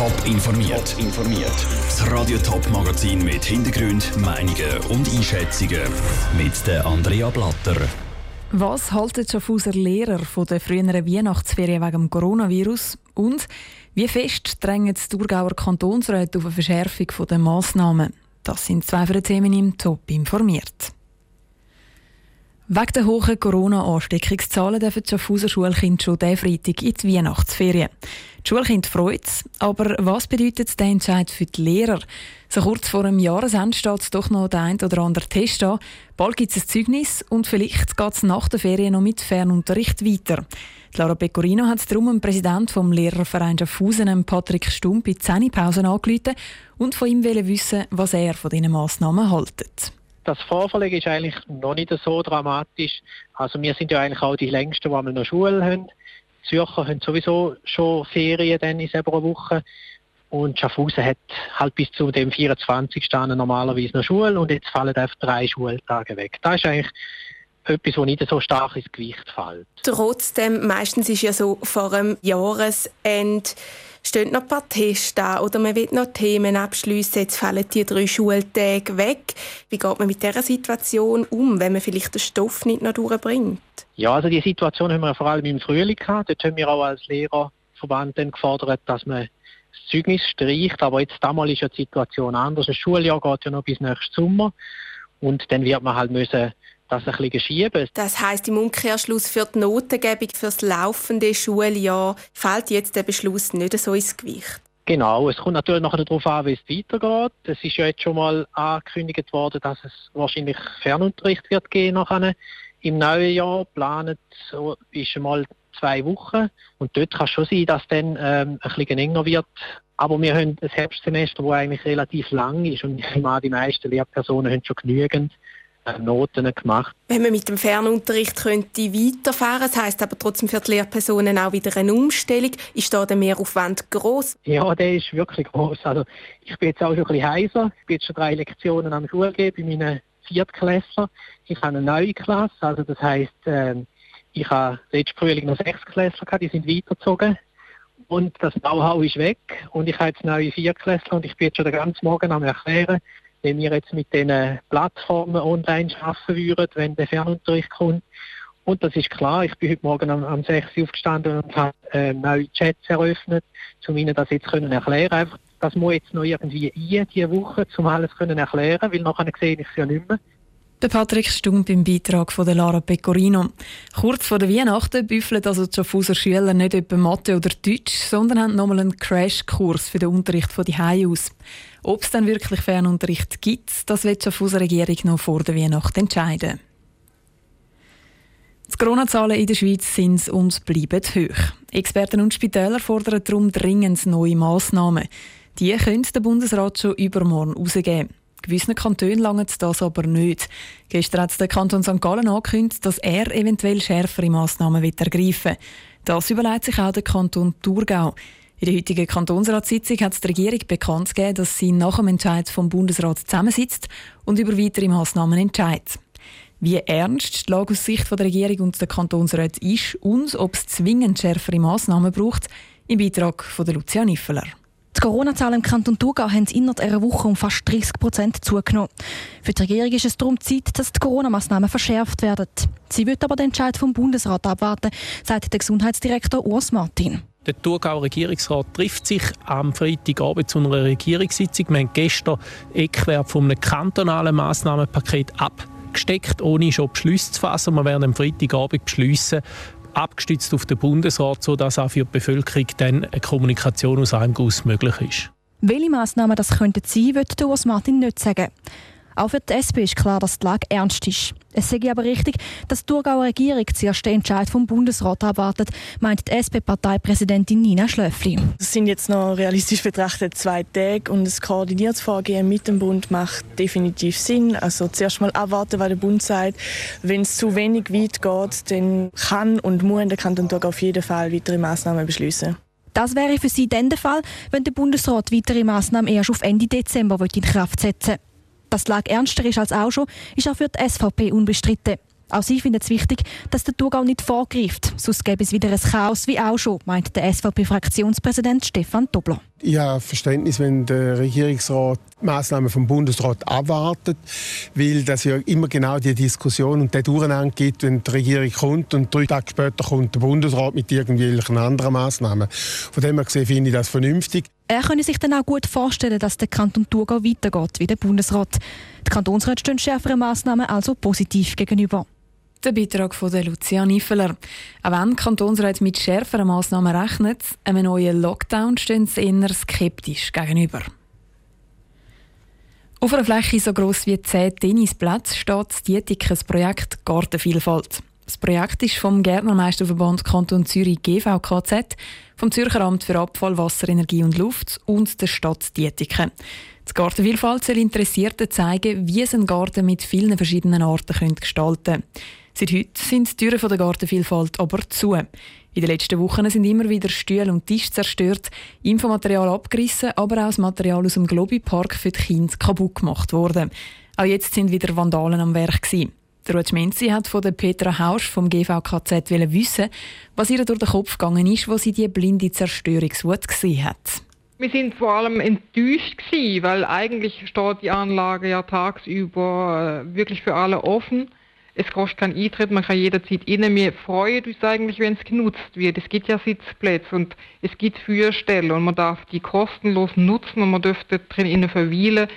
Top informiert. informiert. Das Radio Top Magazin mit Hintergrund, Meinungen und Einschätzungen mit der Andrea Blatter. Was halten Schaffhauser Lehrer von der früheren Weihnachtsferien wegen dem Coronavirus? Und wie fest drängen die Thurgauer Kantonsräte auf eine Verschärfung der Massnahmen? Das sind zwei von den Themen im Top informiert. Wegen der hohen Corona-Ansteckungszahlen dürfen die Schaffhauser Schulkinder schon diesen Freitag in die Weihnachtsferien. Die Schulkinder freut es, aber was bedeutet der Entscheid für die Lehrer? So kurz vor dem Jahresende steht doch noch der ein oder andere Test an. Bald gibt es ein Zeugnis und vielleicht geht es nach der Ferien noch mit Fernunterricht weiter. Lara Pecorino hat darum dem Präsident vom Lehrerverein Schaffhausen, Patrick Stump, in die Zähnepause angerufen und von ihm wissen, was er von diesen Massnahmen hält das Vorverlegen ist eigentlich noch nicht so dramatisch. Also wir sind ja eigentlich auch die längsten, die einmal noch Schule haben. Die Zürcher haben sowieso schon Ferien dann in selber Woche. Und Schaffhausen hat halt bis zu dem 24. normalerweise noch Schule und jetzt fallen einfach drei Schultage weg. Das ist eigentlich etwas, das nicht so stark ins Gewicht fällt. Trotzdem, meistens ist ja so vor einem Jahresende stehen noch ein paar Tests an oder man will noch Themen abschliessen, jetzt fallen die drei Schultage weg. Wie geht man mit dieser Situation um, wenn man vielleicht den Stoff nicht noch durchbringt? Ja, also die Situation haben wir vor allem im Frühling gehabt. Dort haben wir auch als Lehrerverband dann gefordert, dass man das Zeugnis streicht. Aber jetzt damals ist ja die Situation anders. Das Schuljahr geht ja noch bis nächsten Sommer. Und dann wird man halt müssen das ein bisschen schieben. Das heisst im Umkehrschluss für die Notengebung für das laufende Schuljahr fällt jetzt der Beschluss nicht so ins Gewicht. Genau, es kommt natürlich noch darauf an, wie es weitergeht. Es ist ja jetzt schon mal angekündigt worden, dass es wahrscheinlich Fernunterricht wird gehen nachher. Im neuen Jahr planet ist mal zwei Wochen und dort kann es schon sein, dass dann ähm, ein bisschen enger wird. Aber wir haben ein Herbstsemester, das eigentlich relativ lang ist und ich meine, die meisten Lehrpersonen haben schon genügend Noten gemacht. Wenn man mit dem Fernunterricht könnte weiterfahren, das heißt aber trotzdem für die Lehrpersonen auch wieder eine Umstellung, ist da der Mehraufwand groß? Ja, der ist wirklich groß. Also ich bin jetzt auch schon ein bisschen heiser. Ich bin jetzt schon drei Lektionen am Schule bei meinen Viertklässler. Ich habe eine neue Klasse, also das heißt, ähm, ich habe letztes Frühling noch sechs Klässler gehabt, die sind weitergezogen. Und das Know-how ist weg. Und ich habe jetzt neue Viertklässler und ich bin jetzt schon den ganzen Morgen am erklären, wenn wir jetzt mit diesen Plattformen online arbeiten würden, wenn der Fernunterricht kommt. Und das ist klar, ich bin heute Morgen am, am 6 Uhr aufgestanden und habe äh, neue Chats eröffnet, um Ihnen das jetzt können erklären einfach, Das muss jetzt noch irgendwie ein, diese Woche, um alles können erklären, weil nachher sehe ich es ja nicht mehr. Der Patrick Stump im Beitrag von Lara Pecorino. Kurz vor der Weihnachten büffeln also die Schaffhauser Schüler nicht etwa Mathe oder Deutsch, sondern haben nochmal einen Crashkurs für den Unterricht von die aus. Ob es dann wirklich Fernunterricht gibt, das wird die Schaffhauser Regierung noch vor der Weihnachten entscheiden. Die Corona-Zahlen in der Schweiz sind und bleiben hoch. Experten und Spitäler fordern darum dringend neue Massnahmen. Die könnte der Bundesrat schon übermorgen herausgeben. Gewissen Kantonen langt das aber nicht. Gestern hat der Kanton St. Gallen angekündigt, dass er eventuell schärfere Massnahmen ergreifen will. Das überlegt sich auch der Kanton Thurgau. In der heutigen Kantonsratssitzung hat die Regierung bekannt gegeben, dass sie nach dem Entscheid vom Bundesrat zusammensitzt und über weitere Massnahmen entscheidet. Wie ernst die Lage aus Sicht der Regierung und der Kantonsrat ist und ob es zwingend schärfere Massnahmen braucht, im Beitrag von Lucia Niffeler. Die Corona-Zahlen im Kanton Thurgau haben innerhalb einer Woche um fast 30 Prozent zugenommen. Für die Regierung ist es darum Zeit, dass die Corona-Massnahmen verschärft werden. Sie wird aber den Entscheid vom Bundesrat abwarten, sagt der Gesundheitsdirektor Urs Martin. Der Thurgauer Regierungsrat trifft sich am Freitagabend zu einer Regierungssitzung. Wir haben gestern Eckwert von einem kantonalen Massnahmenpaket abgesteckt, ohne schon Beschlüsse zu fassen. Wir werden am Freitagabend beschließen, abgestützt auf den Bundesrat, sodass auch für die Bevölkerung dann eine Kommunikation aus einem Guss möglich ist. Welche Massnahmen das könnten sein, wird Urs Martin nicht sagen. Auch für die SP ist klar, dass die Lage ernst ist. Es sei aber richtig, dass die Thurgauer Regierung zuerst den Entscheid vom Bundesrat abwartet, meint die SP-Parteipräsidentin Nina Schlöffli. Es sind jetzt noch realistisch betrachtet zwei Tage und das koordiniertes Vorgehen mit dem Bund macht definitiv Sinn. Also zuerst mal abwarten, was der Bund sagt. Wenn es zu wenig weit geht, dann kann und muss der Kanton Thurgau auf jeden Fall weitere Maßnahmen beschließen. Das wäre für Sie dann der Fall, wenn der Bundesrat weitere Maßnahmen erst auf Ende Dezember in Kraft setzen will. Dass die Lage ernster ist als auch schon, ist auch für die SVP unbestritten. Auch sie findet es wichtig, dass der Thurgau nicht vorgreift. Sonst gäbe es wieder ein Chaos wie auch schon, meint der SVP-Fraktionspräsident Stefan Dobler. Ich habe Verständnis, wenn der Regierungsrat Maßnahmen vom Bundesrat abwartet, weil das ja immer genau die Diskussion und der Durcheinander gibt, wenn die Regierung kommt und drei Tage später kommt der Bundesrat mit irgendwelchen anderen Maßnahmen. Von dem her gesehen finde ich das vernünftig. Er könne sich dann auch gut vorstellen, dass der Kanton Thurgau weitergeht wie der Bundesrat. Die Kantonsräte stehen schärferen Maßnahmen also positiv gegenüber. Der Beitrag von der Lucia Niffeler. Auch wenn die mit schärferen Massnahmen rechnen, einem neuen Lockdown stehen sie eher skeptisch gegenüber. Auf einer Fläche so gross wie 10 Tennisplätze steht das Projekt Gartenvielfalt. Das Projekt ist vom Gärtnermeisterverband Kanton Zürich GVKZ, vom Zürcher Amt für Abfall, Wasser, Energie und Luft und der Stadt Dietiken. Die Gartenvielfalt soll Interessierten zeigen, wie sie einen Garten mit vielen verschiedenen Arten gestalten können. Seit heute sind die Türen der Gartenvielfalt aber zu. In den letzten Wochen sind immer wieder Stühle und Tische zerstört, Infomaterial abgerissen, aber auch das Material aus dem Globi Park für die Kinder kaputt gemacht worden. Auch jetzt sind wieder Vandalen am Werk. Ruth Menzi hat von der Petra Hausch vom GVKZ wissen, was ihr durch den Kopf gegangen ist, wo sie die blinde Zerstörungswut gesehen hat. Wir sind vor allem enttäuscht gewesen, weil eigentlich steht die Anlage ja tagsüber äh, wirklich für alle offen. Es kostet keinen Eintritt, man kann jederzeit rein. Wir freuen uns eigentlich, wenn es genutzt wird. Es gibt ja Sitzplätze und es gibt Führstellen und man darf die kostenlos nutzen und man dürfte drin verweilen.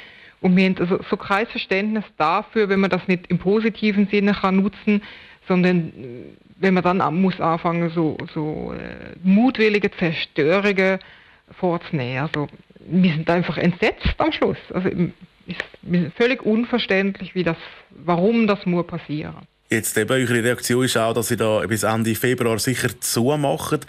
Und wir haben also so kein Verständnis dafür, wenn man das nicht im positiven Sinne kann nutzen, sondern äh, wenn man dann muss anfangen, so, so äh, mutwillige Zerstörungen vorzunehmen. Also wir sind einfach entsetzt am Schluss. Also ist völlig unverständlich, wie das, warum das muss passieren. Jetzt eben, eure Reaktion ist auch, dass ihr da bis Ende Februar sicher zumacht.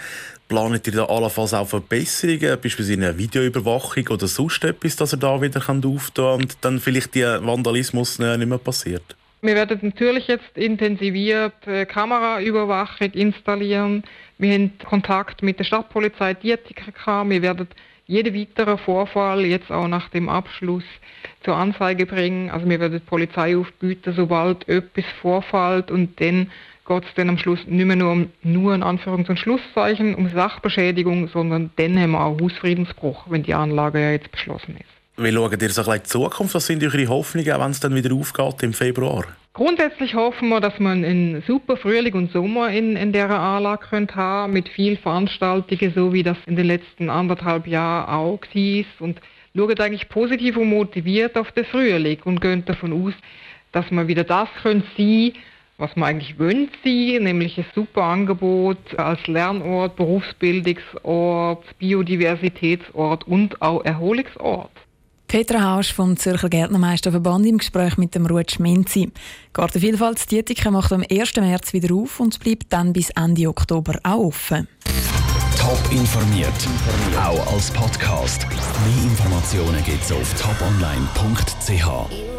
Planet ihr da allenfalls auch Verbesserungen, beispielsweise eine Videoüberwachung oder sonst etwas, dass ihr da wieder auftun kann und dann vielleicht der Vandalismus nicht mehr passiert? Wir werden natürlich jetzt intensiviert äh, Kameraüberwachung installieren. Wir haben Kontakt mit der Stadtpolizei Dietika gehabt. Wir werden jeden weiteren Vorfall jetzt auch nach dem Abschluss zur Anzeige bringen. Also wir werden die Polizei aufbieten, sobald etwas vorfällt und dann geht es dann am Schluss nicht mehr nur um nur in Anführungs- und Schlusszeichen um Sachbeschädigung, sondern dann haben wir auch Hausfriedensbruch, wenn die Anlage ja jetzt beschlossen ist. Wie schaut ihr so ein bisschen die Zukunft? Was sind eure Hoffnungen, wenn es dann wieder aufgeht im Februar? Grundsätzlich hoffen wir, dass man einen super Frühling und Sommer in, in dieser Anlage könnt haben mit viel Veranstaltungen, so wie das in den letzten anderthalb Jahren auch war. Und schaut eigentlich positiv und motiviert auf den Frühling und gehen davon aus, dass man wieder das können sein, was man eigentlich wünscht sie, nämlich ein super Angebot als Lernort, Berufsbildungsort, Biodiversitätsort und auch Erholungsort. Petra Hausch vom Zürcher Gärtnermeisterverband im Gespräch mit dem Ruth Schmenzi. Gartenvielfalt Dietike macht am 1. März wieder auf und bleibt dann bis Ende Oktober auch offen. Top informiert, auch als Podcast. Mehr Informationen gibt es auf toponline.ch.